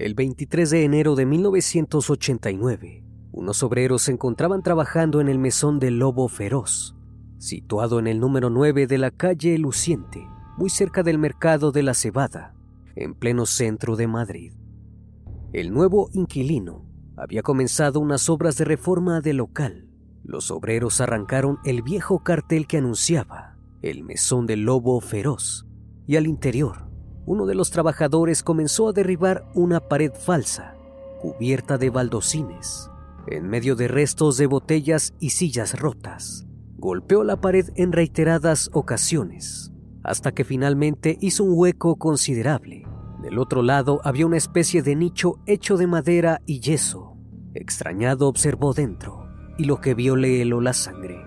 El 23 de enero de 1989, unos obreros se encontraban trabajando en el mesón del Lobo Feroz, situado en el número 9 de la calle Luciente, muy cerca del mercado de la Cebada, en pleno centro de Madrid. El nuevo inquilino había comenzado unas obras de reforma del local. Los obreros arrancaron el viejo cartel que anunciaba el mesón del Lobo Feroz y al interior uno de los trabajadores comenzó a derribar una pared falsa, cubierta de baldocines, en medio de restos de botellas y sillas rotas. Golpeó la pared en reiteradas ocasiones, hasta que finalmente hizo un hueco considerable. Del otro lado había una especie de nicho hecho de madera y yeso. Extrañado observó dentro, y lo que vio le heló la sangre.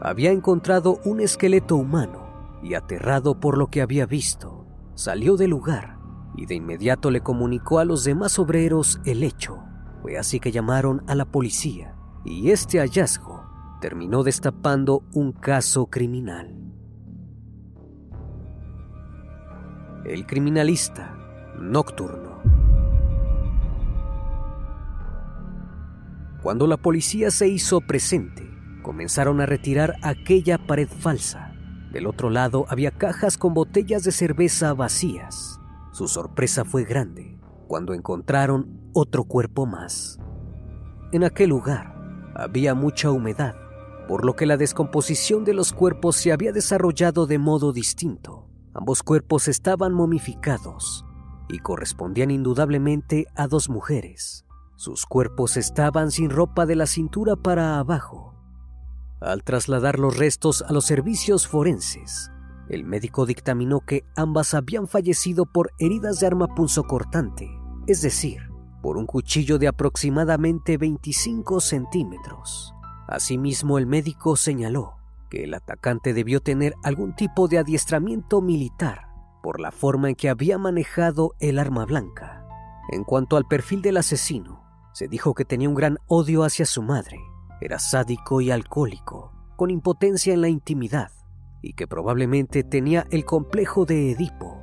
Había encontrado un esqueleto humano, y aterrado por lo que había visto, salió del lugar y de inmediato le comunicó a los demás obreros el hecho. Fue así que llamaron a la policía y este hallazgo terminó destapando un caso criminal. El criminalista nocturno. Cuando la policía se hizo presente, comenzaron a retirar aquella pared falsa del otro lado había cajas con botellas de cerveza vacías. Su sorpresa fue grande cuando encontraron otro cuerpo más. En aquel lugar había mucha humedad, por lo que la descomposición de los cuerpos se había desarrollado de modo distinto. Ambos cuerpos estaban momificados y correspondían indudablemente a dos mujeres. Sus cuerpos estaban sin ropa de la cintura para abajo al trasladar los restos a los servicios forenses, el médico dictaminó que ambas habían fallecido por heridas de arma punzocortante, es decir, por un cuchillo de aproximadamente 25 centímetros. Asimismo, el médico señaló que el atacante debió tener algún tipo de adiestramiento militar por la forma en que había manejado el arma blanca. En cuanto al perfil del asesino, se dijo que tenía un gran odio hacia su madre era sádico y alcohólico, con impotencia en la intimidad, y que probablemente tenía el complejo de Edipo.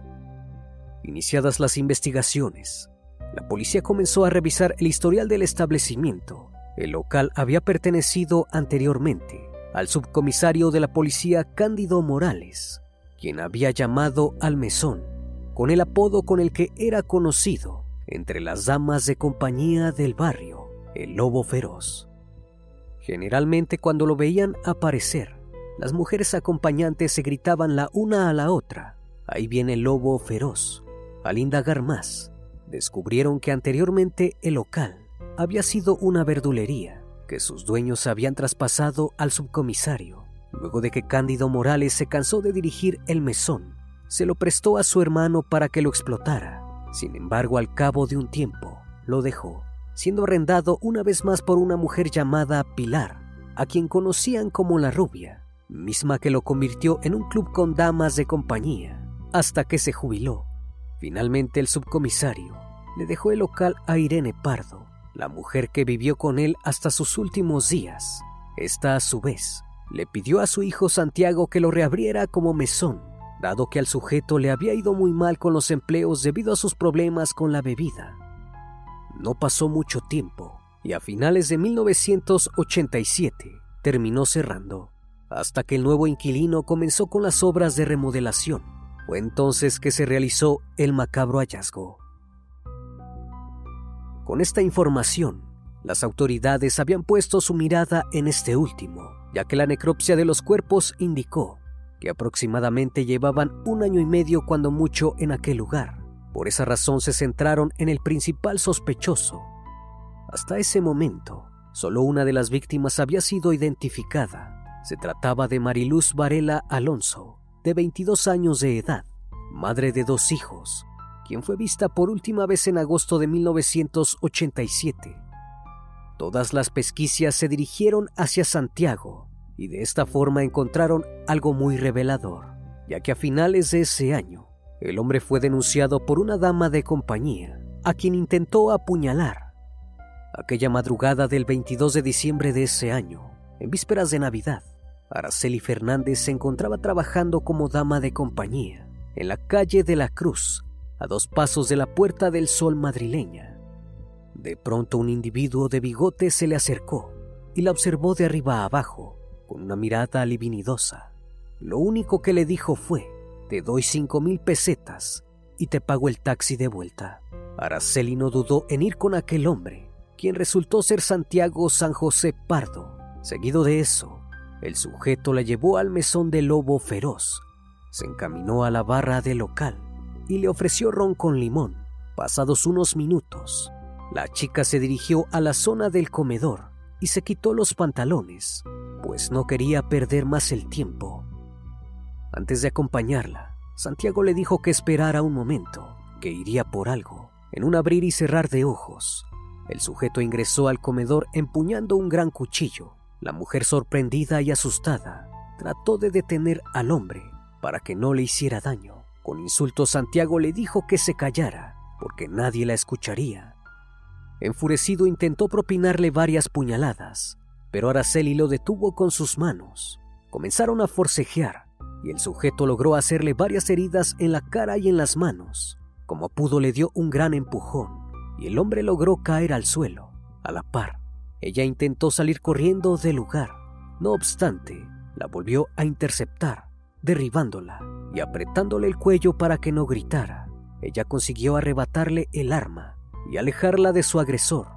Iniciadas las investigaciones, la policía comenzó a revisar el historial del establecimiento. El local había pertenecido anteriormente al subcomisario de la policía Cándido Morales, quien había llamado al mesón con el apodo con el que era conocido, entre las damas de compañía del barrio, el lobo feroz. Generalmente cuando lo veían aparecer, las mujeres acompañantes se gritaban la una a la otra, ahí viene el lobo feroz. Al indagar más, descubrieron que anteriormente el local había sido una verdulería que sus dueños habían traspasado al subcomisario. Luego de que Cándido Morales se cansó de dirigir el mesón, se lo prestó a su hermano para que lo explotara. Sin embargo, al cabo de un tiempo, lo dejó, siendo arrendado una vez más por una mujer llamada Pilar, a quien conocían como la rubia, misma que lo convirtió en un club con damas de compañía, hasta que se jubiló. Finalmente el subcomisario le dejó el local a Irene Pardo, la mujer que vivió con él hasta sus últimos días. Esta, a su vez, le pidió a su hijo Santiago que lo reabriera como mesón, dado que al sujeto le había ido muy mal con los empleos debido a sus problemas con la bebida. No pasó mucho tiempo y a finales de 1987 terminó cerrando, hasta que el nuevo inquilino comenzó con las obras de remodelación. Fue entonces que se realizó el macabro hallazgo. Con esta información, las autoridades habían puesto su mirada en este último, ya que la necropsia de los cuerpos indicó que aproximadamente llevaban un año y medio cuando mucho en aquel lugar. Por esa razón se centraron en el principal sospechoso. Hasta ese momento, solo una de las víctimas había sido identificada. Se trataba de Mariluz Varela Alonso, de 22 años de edad, madre de dos hijos, quien fue vista por última vez en agosto de 1987. Todas las pesquisas se dirigieron hacia Santiago y de esta forma encontraron algo muy revelador, ya que a finales de ese año el hombre fue denunciado por una dama de compañía a quien intentó apuñalar. Aquella madrugada del 22 de diciembre de ese año, en vísperas de Navidad, Araceli Fernández se encontraba trabajando como dama de compañía en la calle de la Cruz, a dos pasos de la Puerta del Sol madrileña. De pronto un individuo de bigote se le acercó y la observó de arriba a abajo con una mirada libinidosa. Lo único que le dijo fue, te doy cinco mil pesetas y te pago el taxi de vuelta. Araceli no dudó en ir con aquel hombre, quien resultó ser Santiago San José Pardo. Seguido de eso, el sujeto la llevó al mesón del lobo feroz, se encaminó a la barra del local y le ofreció ron con limón. Pasados unos minutos, la chica se dirigió a la zona del comedor y se quitó los pantalones, pues no quería perder más el tiempo. Antes de acompañarla, Santiago le dijo que esperara un momento, que iría por algo. En un abrir y cerrar de ojos, el sujeto ingresó al comedor empuñando un gran cuchillo. La mujer sorprendida y asustada trató de detener al hombre para que no le hiciera daño. Con insultos Santiago le dijo que se callara, porque nadie la escucharía. Enfurecido intentó propinarle varias puñaladas, pero Araceli lo detuvo con sus manos. Comenzaron a forcejear y el sujeto logró hacerle varias heridas en la cara y en las manos. Como pudo le dio un gran empujón y el hombre logró caer al suelo, a la par. Ella intentó salir corriendo del lugar. No obstante, la volvió a interceptar, derribándola y apretándole el cuello para que no gritara. Ella consiguió arrebatarle el arma y alejarla de su agresor.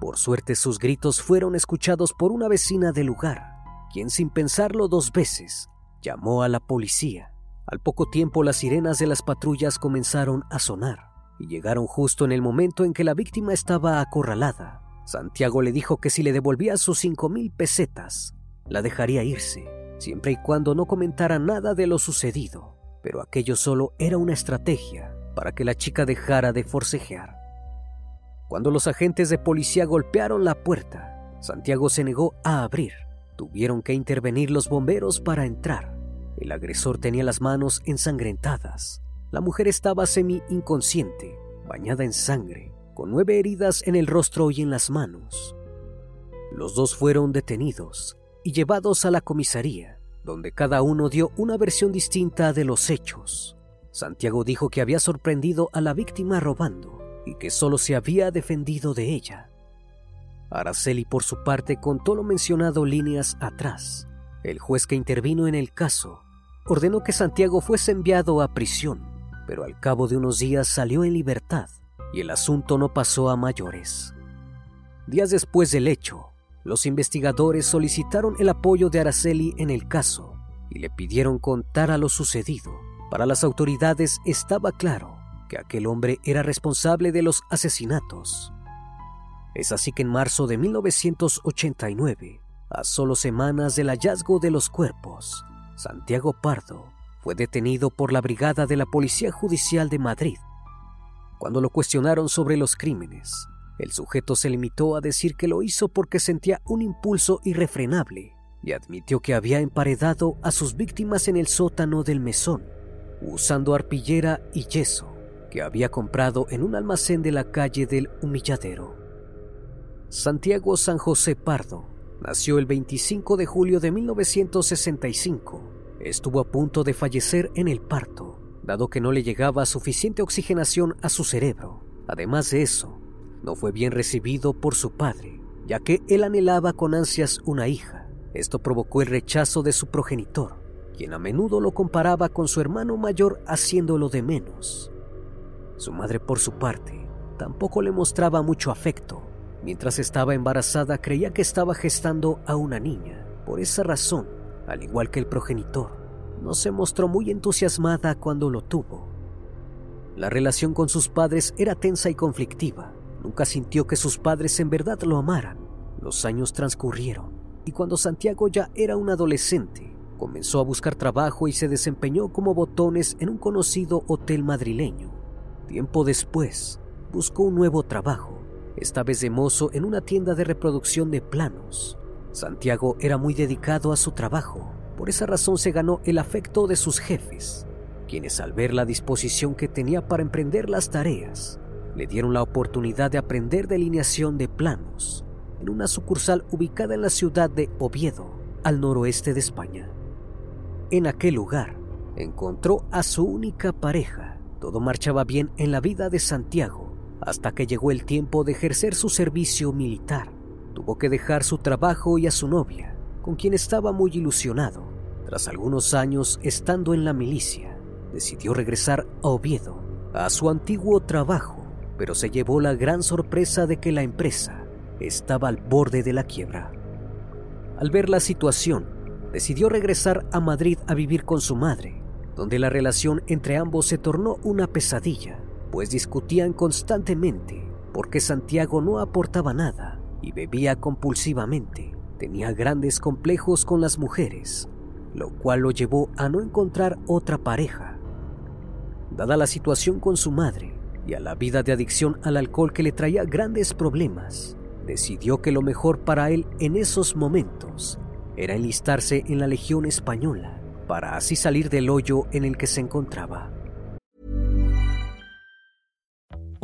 Por suerte sus gritos fueron escuchados por una vecina del lugar, quien sin pensarlo dos veces llamó a la policía. Al poco tiempo las sirenas de las patrullas comenzaron a sonar y llegaron justo en el momento en que la víctima estaba acorralada. Santiago le dijo que si le devolvía sus cinco mil pesetas, la dejaría irse siempre y cuando no comentara nada de lo sucedido, pero aquello solo era una estrategia para que la chica dejara de forcejear. Cuando los agentes de policía golpearon la puerta, Santiago se negó a abrir. Tuvieron que intervenir los bomberos para entrar. El agresor tenía las manos ensangrentadas. La mujer estaba semi inconsciente, bañada en sangre, con nueve heridas en el rostro y en las manos. Los dos fueron detenidos y llevados a la comisaría, donde cada uno dio una versión distinta de los hechos. Santiago dijo que había sorprendido a la víctima robando y que solo se había defendido de ella. Araceli por su parte contó lo mencionado líneas atrás. El juez que intervino en el caso ordenó que Santiago fuese enviado a prisión, pero al cabo de unos días salió en libertad y el asunto no pasó a mayores. Días después del hecho, los investigadores solicitaron el apoyo de Araceli en el caso y le pidieron contar a lo sucedido. Para las autoridades estaba claro que aquel hombre era responsable de los asesinatos. Es así que en marzo de 1989, a solo semanas del hallazgo de los cuerpos, Santiago Pardo fue detenido por la Brigada de la Policía Judicial de Madrid. Cuando lo cuestionaron sobre los crímenes, el sujeto se limitó a decir que lo hizo porque sentía un impulso irrefrenable y admitió que había emparedado a sus víctimas en el sótano del mesón, usando arpillera y yeso que había comprado en un almacén de la calle del Humilladero. Santiago San José Pardo nació el 25 de julio de 1965. Estuvo a punto de fallecer en el parto, dado que no le llegaba suficiente oxigenación a su cerebro. Además de eso, no fue bien recibido por su padre, ya que él anhelaba con ansias una hija. Esto provocó el rechazo de su progenitor, quien a menudo lo comparaba con su hermano mayor haciéndolo de menos. Su madre, por su parte, tampoco le mostraba mucho afecto, Mientras estaba embarazada creía que estaba gestando a una niña. Por esa razón, al igual que el progenitor, no se mostró muy entusiasmada cuando lo tuvo. La relación con sus padres era tensa y conflictiva. Nunca sintió que sus padres en verdad lo amaran. Los años transcurrieron y cuando Santiago ya era un adolescente, comenzó a buscar trabajo y se desempeñó como botones en un conocido hotel madrileño. Tiempo después, buscó un nuevo trabajo esta vez de mozo en una tienda de reproducción de planos. Santiago era muy dedicado a su trabajo, por esa razón se ganó el afecto de sus jefes, quienes al ver la disposición que tenía para emprender las tareas, le dieron la oportunidad de aprender delineación de planos en una sucursal ubicada en la ciudad de Oviedo, al noroeste de España. En aquel lugar encontró a su única pareja. Todo marchaba bien en la vida de Santiago hasta que llegó el tiempo de ejercer su servicio militar. Tuvo que dejar su trabajo y a su novia, con quien estaba muy ilusionado. Tras algunos años estando en la milicia, decidió regresar a Oviedo, a su antiguo trabajo, pero se llevó la gran sorpresa de que la empresa estaba al borde de la quiebra. Al ver la situación, decidió regresar a Madrid a vivir con su madre, donde la relación entre ambos se tornó una pesadilla pues discutían constantemente porque Santiago no aportaba nada y bebía compulsivamente. Tenía grandes complejos con las mujeres, lo cual lo llevó a no encontrar otra pareja. Dada la situación con su madre y a la vida de adicción al alcohol que le traía grandes problemas, decidió que lo mejor para él en esos momentos era enlistarse en la Legión Española para así salir del hoyo en el que se encontraba.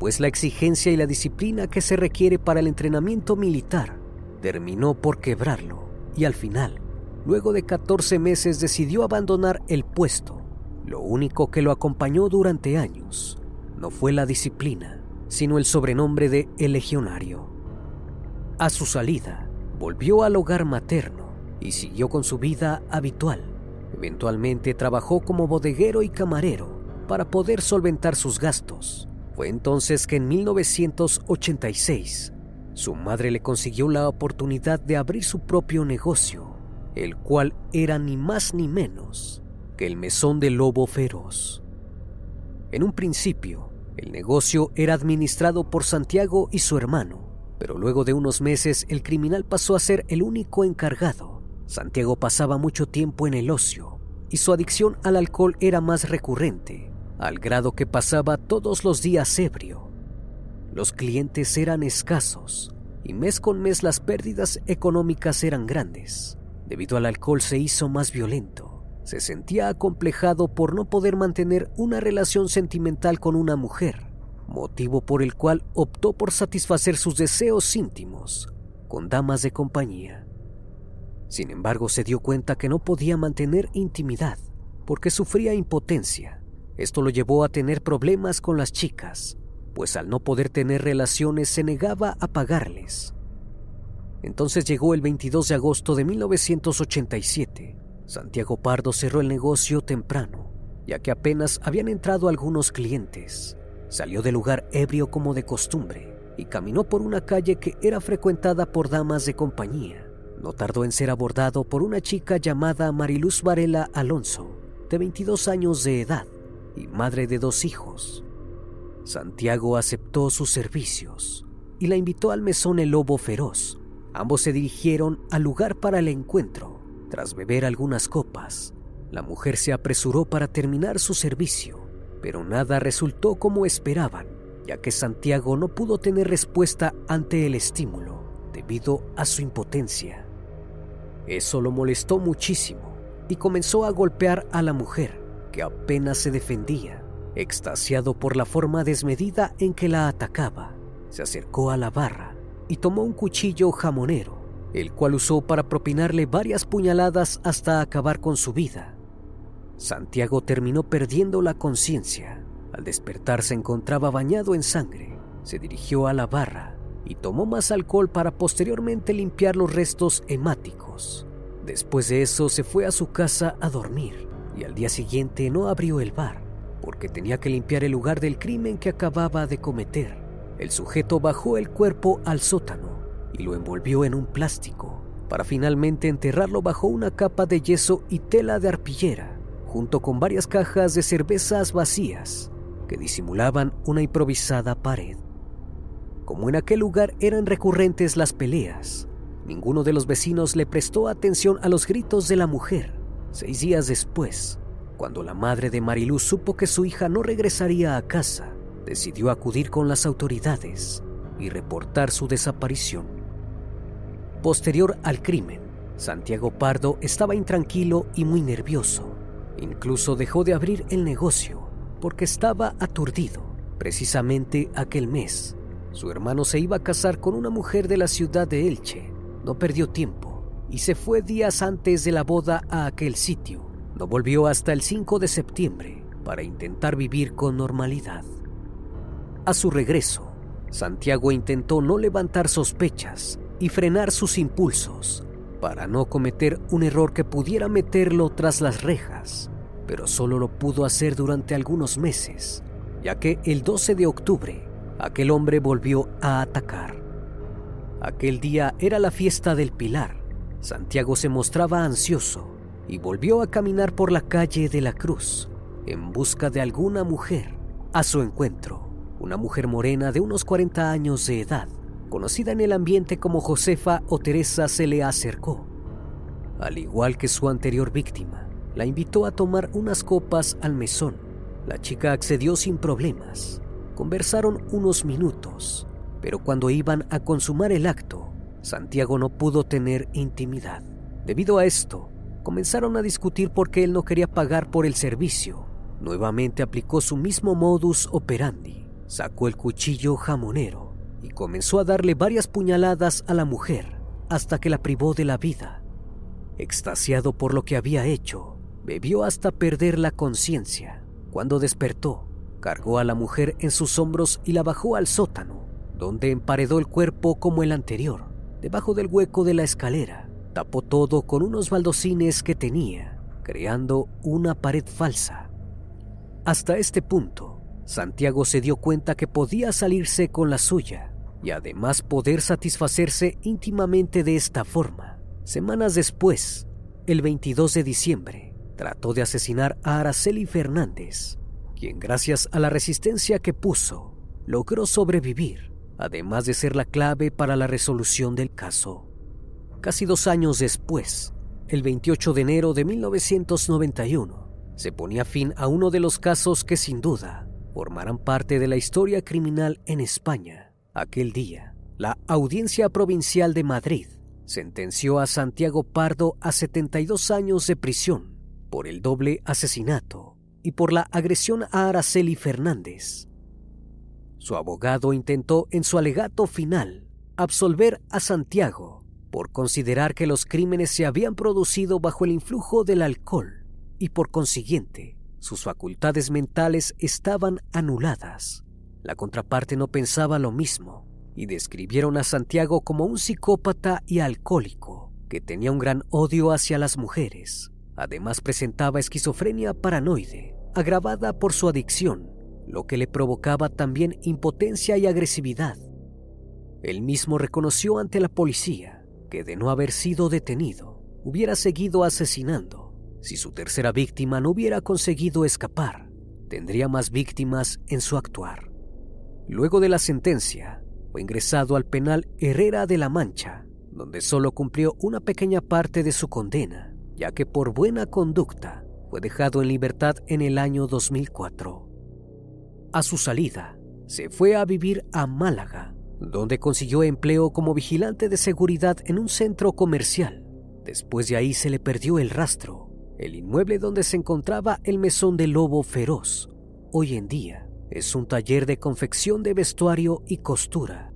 pues la exigencia y la disciplina que se requiere para el entrenamiento militar terminó por quebrarlo y al final, luego de 14 meses decidió abandonar el puesto. Lo único que lo acompañó durante años no fue la disciplina, sino el sobrenombre de El Legionario. A su salida, volvió al hogar materno y siguió con su vida habitual. Eventualmente trabajó como bodeguero y camarero para poder solventar sus gastos fue entonces que en 1986 su madre le consiguió la oportunidad de abrir su propio negocio, el cual era ni más ni menos que el mesón del lobo feroz. En un principio, el negocio era administrado por Santiago y su hermano, pero luego de unos meses el criminal pasó a ser el único encargado. Santiago pasaba mucho tiempo en el ocio y su adicción al alcohol era más recurrente, al grado que pasaba todos los días ebrio. Los clientes eran escasos y mes con mes las pérdidas económicas eran grandes. Debido al alcohol se hizo más violento. Se sentía acomplejado por no poder mantener una relación sentimental con una mujer, motivo por el cual optó por satisfacer sus deseos íntimos con damas de compañía. Sin embargo, se dio cuenta que no podía mantener intimidad porque sufría impotencia. Esto lo llevó a tener problemas con las chicas, pues al no poder tener relaciones se negaba a pagarles. Entonces llegó el 22 de agosto de 1987. Santiago Pardo cerró el negocio temprano, ya que apenas habían entrado algunos clientes. Salió del lugar ebrio como de costumbre y caminó por una calle que era frecuentada por damas de compañía. No tardó en ser abordado por una chica llamada Mariluz Varela Alonso, de 22 años de edad y madre de dos hijos. Santiago aceptó sus servicios y la invitó al mesón El Lobo Feroz. Ambos se dirigieron al lugar para el encuentro. Tras beber algunas copas, la mujer se apresuró para terminar su servicio, pero nada resultó como esperaban, ya que Santiago no pudo tener respuesta ante el estímulo debido a su impotencia. Eso lo molestó muchísimo y comenzó a golpear a la mujer, que apenas se defendía. Extasiado por la forma desmedida en que la atacaba, se acercó a la barra y tomó un cuchillo jamonero, el cual usó para propinarle varias puñaladas hasta acabar con su vida. Santiago terminó perdiendo la conciencia. Al despertar se encontraba bañado en sangre. Se dirigió a la barra y tomó más alcohol para posteriormente limpiar los restos hemáticos. Después de eso se fue a su casa a dormir y al día siguiente no abrió el bar porque tenía que limpiar el lugar del crimen que acababa de cometer. El sujeto bajó el cuerpo al sótano y lo envolvió en un plástico para finalmente enterrarlo bajo una capa de yeso y tela de arpillera, junto con varias cajas de cervezas vacías que disimulaban una improvisada pared. Como en aquel lugar eran recurrentes las peleas, ninguno de los vecinos le prestó atención a los gritos de la mujer. Seis días después, cuando la madre de Mariluz supo que su hija no regresaría a casa, decidió acudir con las autoridades y reportar su desaparición. Posterior al crimen, Santiago Pardo estaba intranquilo y muy nervioso. Incluso dejó de abrir el negocio porque estaba aturdido. Precisamente aquel mes, su hermano se iba a casar con una mujer de la ciudad de Elche. No perdió tiempo y se fue días antes de la boda a aquel sitio. No volvió hasta el 5 de septiembre para intentar vivir con normalidad. A su regreso, Santiago intentó no levantar sospechas y frenar sus impulsos para no cometer un error que pudiera meterlo tras las rejas, pero solo lo pudo hacer durante algunos meses, ya que el 12 de octubre aquel hombre volvió a atacar. Aquel día era la fiesta del Pilar. Santiago se mostraba ansioso y volvió a caminar por la calle de la Cruz en busca de alguna mujer. A su encuentro, una mujer morena de unos 40 años de edad, conocida en el ambiente como Josefa o Teresa, se le acercó. Al igual que su anterior víctima, la invitó a tomar unas copas al mesón. La chica accedió sin problemas. Conversaron unos minutos, pero cuando iban a consumar el acto, Santiago no pudo tener intimidad. Debido a esto, comenzaron a discutir por qué él no quería pagar por el servicio. Nuevamente aplicó su mismo modus operandi. Sacó el cuchillo jamonero y comenzó a darle varias puñaladas a la mujer hasta que la privó de la vida. Extasiado por lo que había hecho, bebió hasta perder la conciencia. Cuando despertó, cargó a la mujer en sus hombros y la bajó al sótano, donde emparedó el cuerpo como el anterior, debajo del hueco de la escalera. Tapó todo con unos baldocines que tenía, creando una pared falsa. Hasta este punto, Santiago se dio cuenta que podía salirse con la suya y además poder satisfacerse íntimamente de esta forma. Semanas después, el 22 de diciembre, trató de asesinar a Araceli Fernández, quien gracias a la resistencia que puso, logró sobrevivir, además de ser la clave para la resolución del caso. Casi dos años después, el 28 de enero de 1991, se ponía fin a uno de los casos que sin duda formarán parte de la historia criminal en España. Aquel día, la Audiencia Provincial de Madrid sentenció a Santiago Pardo a 72 años de prisión por el doble asesinato y por la agresión a Araceli Fernández. Su abogado intentó en su alegato final absolver a Santiago por considerar que los crímenes se habían producido bajo el influjo del alcohol y por consiguiente sus facultades mentales estaban anuladas. La contraparte no pensaba lo mismo y describieron a Santiago como un psicópata y alcohólico que tenía un gran odio hacia las mujeres. Además presentaba esquizofrenia paranoide, agravada por su adicción, lo que le provocaba también impotencia y agresividad. Él mismo reconoció ante la policía que de no haber sido detenido, hubiera seguido asesinando. Si su tercera víctima no hubiera conseguido escapar, tendría más víctimas en su actuar. Luego de la sentencia, fue ingresado al penal Herrera de la Mancha, donde solo cumplió una pequeña parte de su condena, ya que por buena conducta fue dejado en libertad en el año 2004. A su salida, se fue a vivir a Málaga, donde consiguió empleo como vigilante de seguridad en un centro comercial. Después de ahí se le perdió el rastro. El inmueble donde se encontraba el mesón del lobo feroz, hoy en día, es un taller de confección de vestuario y costura.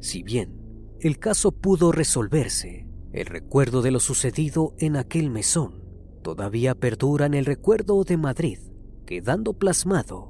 Si bien el caso pudo resolverse, el recuerdo de lo sucedido en aquel mesón todavía perdura en el recuerdo de Madrid, quedando plasmado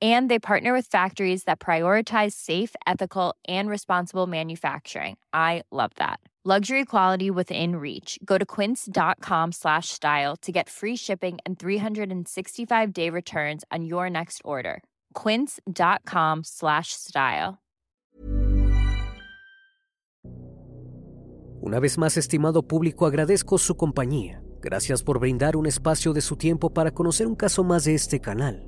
And they partner with factories that prioritize safe, ethical, and responsible manufacturing. I love that. Luxury quality within reach. Go to quince.com slash style to get free shipping and 365-day returns on your next order. quince.com slash style. Una vez más, estimado público, agradezco su compañía. Gracias por brindar un espacio de su tiempo para conocer un caso más de este canal.